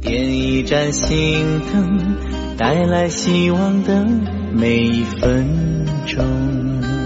点一盏心灯带来希望的每一分钟。